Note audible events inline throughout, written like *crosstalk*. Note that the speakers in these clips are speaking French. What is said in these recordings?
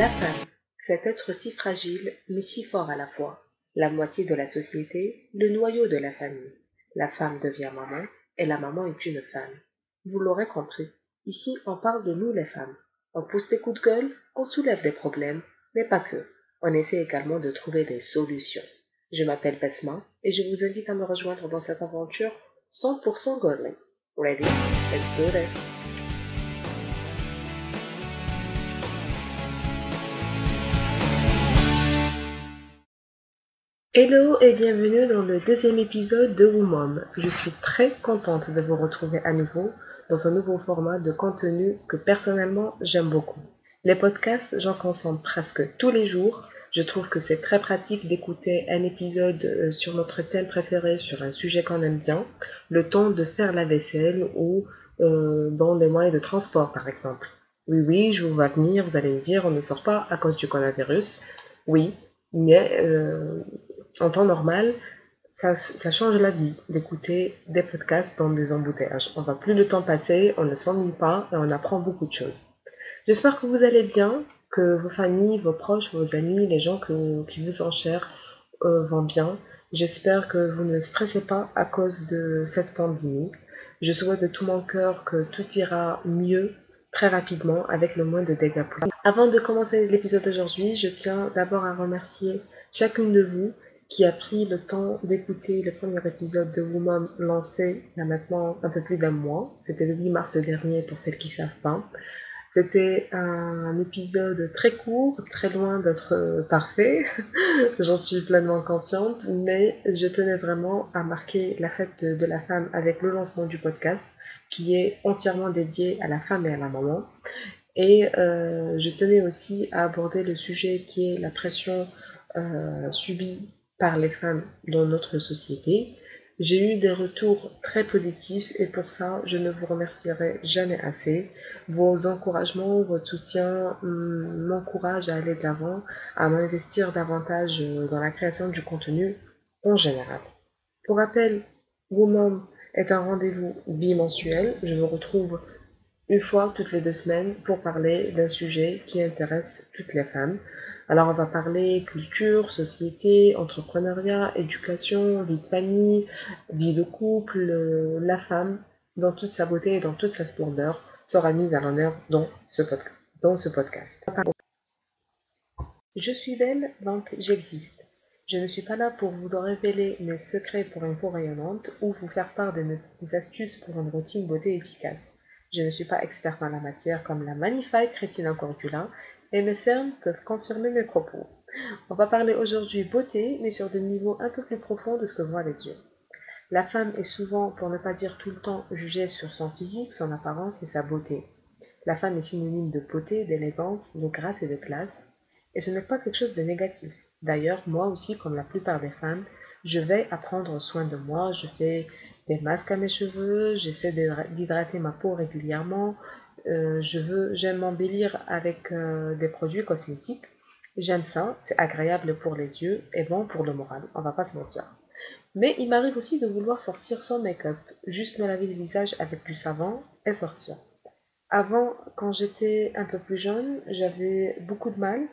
La femme, cet être si fragile, mais si fort à la fois. La moitié de la société, le noyau de la famille. La femme devient maman, et la maman est une femme. Vous l'aurez compris. Ici, on parle de nous les femmes. On pousse des coups de gueule, on soulève des problèmes, mais pas que. On essaie également de trouver des solutions. Je m'appelle Besma et je vous invite à me rejoindre dans cette aventure 100% girly. Ready? Let's do! Hello et bienvenue dans le deuxième épisode de Woman. Je suis très contente de vous retrouver à nouveau dans un nouveau format de contenu que personnellement j'aime beaucoup. Les podcasts, j'en consomme presque tous les jours. Je trouve que c'est très pratique d'écouter un épisode euh, sur notre thème préféré, sur un sujet qu'on aime bien, le temps de faire la vaisselle ou euh, dans les moyens de transport par exemple. Oui, oui, je vous vois venir, vous allez me dire, on ne sort pas à cause du coronavirus. Oui, mais euh, en temps normal, ça, change la vie d'écouter des podcasts dans des embouteillages. On va plus le temps passer, on ne s'ennuie pas et on apprend beaucoup de choses. J'espère que vous allez bien, que vos familles, vos proches, vos amis, les gens qui vous enchèrent euh, vont bien. J'espère que vous ne stressez pas à cause de cette pandémie. Je souhaite de tout mon cœur que tout ira mieux très rapidement avec le moins de dégâts possible. Avant de commencer l'épisode d'aujourd'hui, je tiens d'abord à remercier chacune de vous qui a pris le temps d'écouter le premier épisode de Woman lancé il y a maintenant un peu plus d'un mois. C'était le 8 mars dernier pour celles qui ne savent pas. C'était un épisode très court, très loin d'être parfait, *laughs* j'en suis pleinement consciente, mais je tenais vraiment à marquer la fête de, la femme avec le lancement du podcast qui est entièrement dédié à la femme et à la maman. Et euh, je tenais aussi à aborder le sujet qui est la pression euh, subie par les femmes dans notre société. J'ai eu des retours très positifs et pour ça, je ne vous remercierai jamais assez. Vos encouragements, votre soutien hum, m'encouragent à aller de l'avant, à m'investir davantage dans la création du contenu en général. Pour rappel, Woman est un rendez-vous bimensuel. Je vous retrouve une fois toutes les deux semaines pour parler d'un sujet qui intéresse toutes les femmes. Alors on va parler culture, société, entrepreneuriat, éducation, vie de famille, vie de couple, euh, la femme, dans toute sa beauté et dans toute sa splendeur, sera mise à l'honneur dans ce, podcast. Je suis belle, donc j'existe. Je ne suis pas là pour vous révéler mes secrets pour une peau rayonnante ou vous faire part de mes astuces pour une routine beauté efficace. Je ne suis pas experte en la matière comme la magnifique Christina Cordula et mes cernes peuvent confirmer mes propos. On va parler aujourd'hui beauté, mais sur des niveaux un peu plus profonds de ce que voient les yeux. La femme est souvent, pour ne pas dire tout le temps, jugée sur son physique, son apparence et sa beauté. La femme est synonyme de beauté, d'élégance, de grâce et de classe, et ce n'est pas quelque chose de négatif. D'ailleurs, moi aussi, comme la plupart des femmes, je vais à prendre soin de moi, je fais des masques à mes cheveux, j'essaie d'hydrater ma peau régulièrement, euh, je veux, j'aime m'embellir avec euh, des produits cosmétiques. J'aime ça, c'est agréable pour les yeux et bon pour le moral, on va pas se mentir. Mais il m'arrive aussi de vouloir sortir sans make-up, juste me laver le visage avec du savon et sortir. Avant, quand j'étais un peu plus jeune, j'avais beaucoup de mal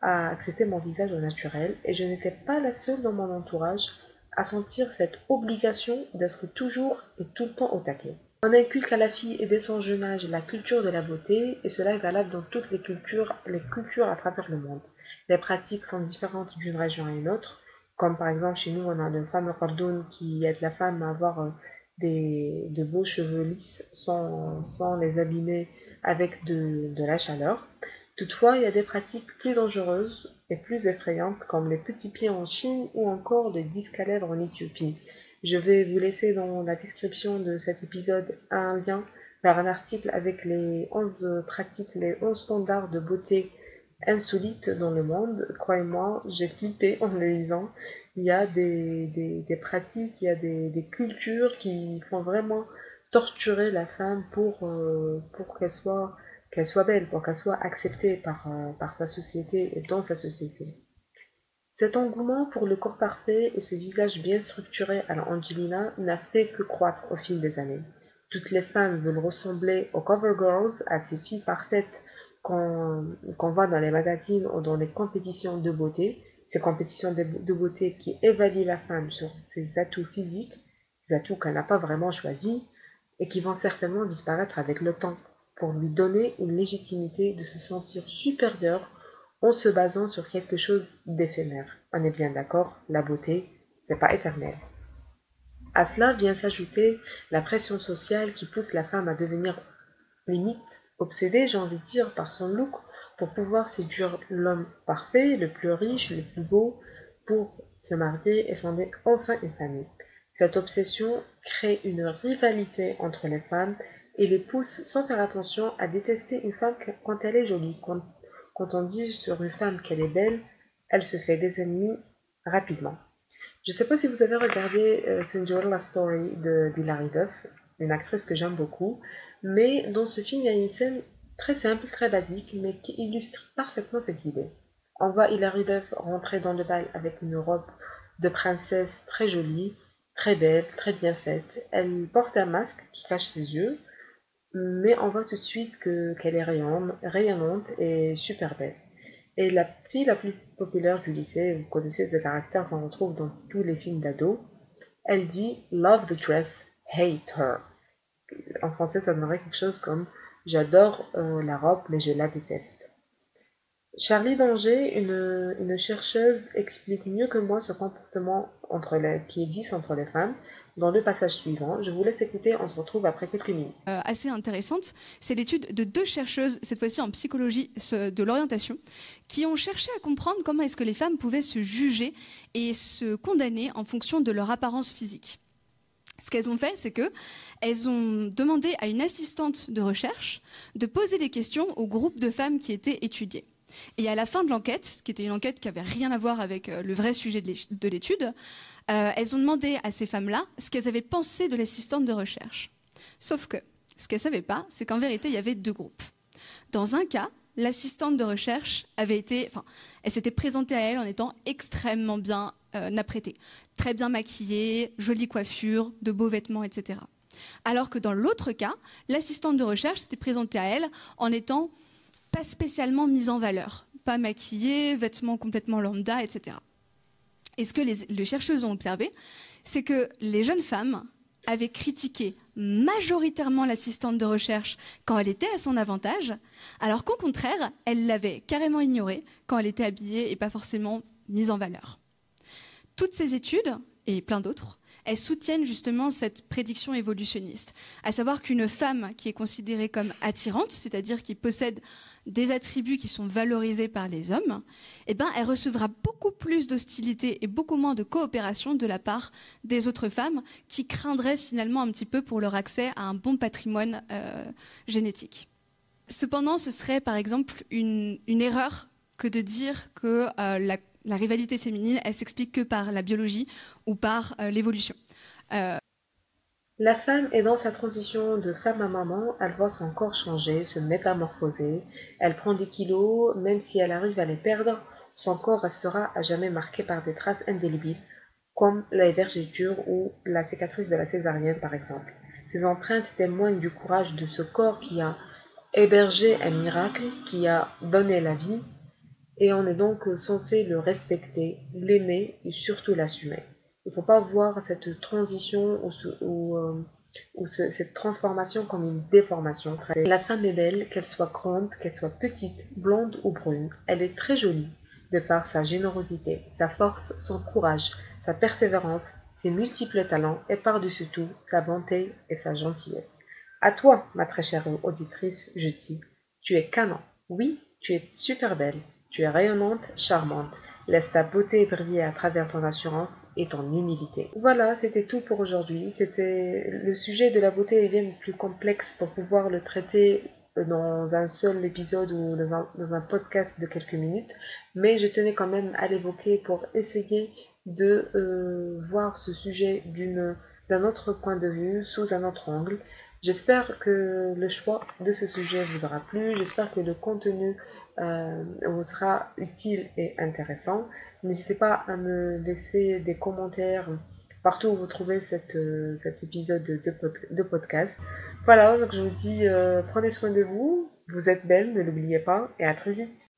à accepter mon visage au naturel et je n'étais pas la seule dans mon entourage à sentir cette obligation d'être toujours et tout le temps au taquet. On inculque à la fille et dès son jeune âge la culture de la beauté, et cela est valable dans toutes les cultures, les cultures à travers le monde. Les pratiques sont différentes d'une région à une autre, comme par exemple chez nous, on a le fameux cordon qui aide la femme à avoir euh, des, de beaux cheveux lisses sans, les abîmer avec de la chaleur. Toutefois, il y a des pratiques plus dangereuses et plus effrayantes comme les petits pieds en Chine ou encore le disque à lèvres en Éthiopie. Je vais vous laisser dans la description de cet épisode un lien vers un article avec les 11 pratiques, les 11 standards de beauté insolites dans le monde. Croyez-moi, j'ai flippé en le lisant. Il y a des, pratiques, il y a des, cultures qui font vraiment torturer la femme pour, euh, pour qu'elle soit, qu'elle soit belle, pour qu'elle soit acceptée par, euh, par sa société et dans sa société. Cet engouement pour le corps parfait et ce visage bien structuré à la Angelina n'a fait que croître au fil des années. Toutes les femmes veulent ressembler aux cover girls, à ces filles parfaites qu'on voit dans les magazines ou dans les compétitions de beauté, ces compétitions de, beauté qui évaluent la femme sur ses atouts physiques, des atouts qu'elle n'a pas vraiment choisis et qui vont certainement disparaître avec le temps pour lui donner une légitimité de se sentir supérieure en se basant sur quelque chose d'éphémère. On est bien d'accord, la beauté, c'est pas éternel. À cela vient s'ajouter la pression sociale qui pousse la femme à devenir limite obsédée, j'ai envie de dire, par son look pour pouvoir séduire l'homme parfait, le plus riche, le plus beau, pour se marier et fonder enfin une famille. Cette obsession crée une rivalité entre les femmes et les pousse sans faire attention à détester une femme quand elle est jolie. Quand, on dit sur une femme qu'elle est belle, elle se fait des ennemis rapidement. Je ne sais pas si vous avez regardé euh, la Story de Duff, une actrice que j'aime beaucoup, mais dans ce film, il y a une scène très simple, très basique, mais qui illustre parfaitement cette idée. On voit Hilary Duff rentrer dans le bal avec une robe de princesse très jolie, très belle, très bien faite. Elle porte un masque qui cache ses yeux, mais on voit tout de suite qu'elle est rayonnante et super belle. Et la fille la plus populaire du lycée, vous connaissez ce caractère qu'on retrouve dans tous les films d'ado, elle dit Love the dress, hate her. En français, ça donnerait quelque chose comme J'adore euh, la robe, mais je la déteste. Charlie Danger, une, chercheuse, explique mieux que moi ce comportement qui existe entre les femmes dans le passage suivant. Je vous laisse écouter, on se retrouve après quelques minutes. Euh, assez intéressante, c'est l'étude de deux chercheuses, cette fois-ci en psychologie de l'orientation, qui ont cherché à comprendre comment est-ce que les femmes pouvaient se juger et se condamner en fonction de leur apparence physique. Ce qu'elles ont fait, c'est que elles ont demandé à une assistante de recherche de poser des questions au groupe de femmes qui étaient étudiées. Et à la fin de l'enquête, qui était une enquête qui avait rien à voir avec euh, le vrai sujet de l'étude, euh, elles ont demandé à ces femmes-là ce qu'elles avaient pensé de l'assistante de recherche. Sauf que ce qu'elles ne savaient pas, c'est qu'en vérité, il y avait deux groupes. Dans un cas, l'assistante de recherche avait été, enfin, elle s'était présentée à elle en étant extrêmement bien euh, apprêtée, très bien maquillée, jolie coiffure, de beaux vêtements, etc. Alors que dans l'autre cas, l'assistante de recherche s'était présentée à elle en étant pas spécialement mise en valeur, pas maquillée, vêtements complètement lambda, etc. Et ce que les, chercheuses ont observé, c'est que les jeunes femmes avaient critiqué majoritairement l'assistante de recherche quand elle était à son avantage, alors qu'au contraire, elle l'avait carrément ignorée quand elle était habillée et pas forcément mise en valeur. Toutes ces études, et plein d'autres, elles soutiennent justement cette prédiction évolutionniste, à savoir qu'une femme qui est considérée comme attirante, c'est-à-dire qui possède des attributs qui sont valorisés par les hommes, eh ben, elle recevra beaucoup plus d'hostilité et beaucoup moins de coopération de la part des autres femmes qui craindraient finalement un petit peu pour leur accès à un bon patrimoine euh, génétique. Cependant, ce serait par exemple une, erreur que de dire que euh, la, rivalité féminine, elle s'explique que par la biologie ou par euh, l'évolution. La femme est dans sa transition de femme à maman, elle voit son corps changer, se métamorphoser, elle prend des kilos, même si elle arrive à les perdre, son corps restera à jamais marqué par des traces indélébiles, comme la vergeture ou la cicatrice de la césarienne par exemple. Ces empreintes témoignent du courage de ce corps qui a hébergé un miracle, qui a donné la vie, et on est donc censé le respecter, l'aimer et surtout l'assumer. Il ne faut pas voir cette transition ou, euh, cette transformation comme une déformation. La femme est belle, qu'elle soit grande, qu'elle soit petite, blonde ou brune. Elle est très jolie de par sa générosité, sa force, son courage, sa persévérance, ses multiples talents et par-dessus tout sa bonté et sa gentillesse. À toi, ma très chère auditrice, je dis, tu es canon. Oui, tu es super belle. Tu es rayonnante, charmante. Laisse ta beauté briller à travers ton assurance et ton humilité. Voilà, c'était tout pour aujourd'hui. C'était le sujet de la beauté est bien plus complexe pour pouvoir le traiter dans un seul épisode ou dans un, podcast de quelques minutes, mais je tenais quand même à l'évoquer pour essayer de euh, voir ce sujet d'un autre point de vue, sous un autre angle. J'espère que le choix de ce sujet vous aura plu, j'espère que le contenu euh, vous sera utile et intéressant. N'hésitez pas à me laisser des commentaires partout où vous trouvez euh, cet épisode de, de, podcast. Voilà, donc je vous dis, prenez soin de vous, vous êtes belle, ne l'oubliez pas, et à très vite.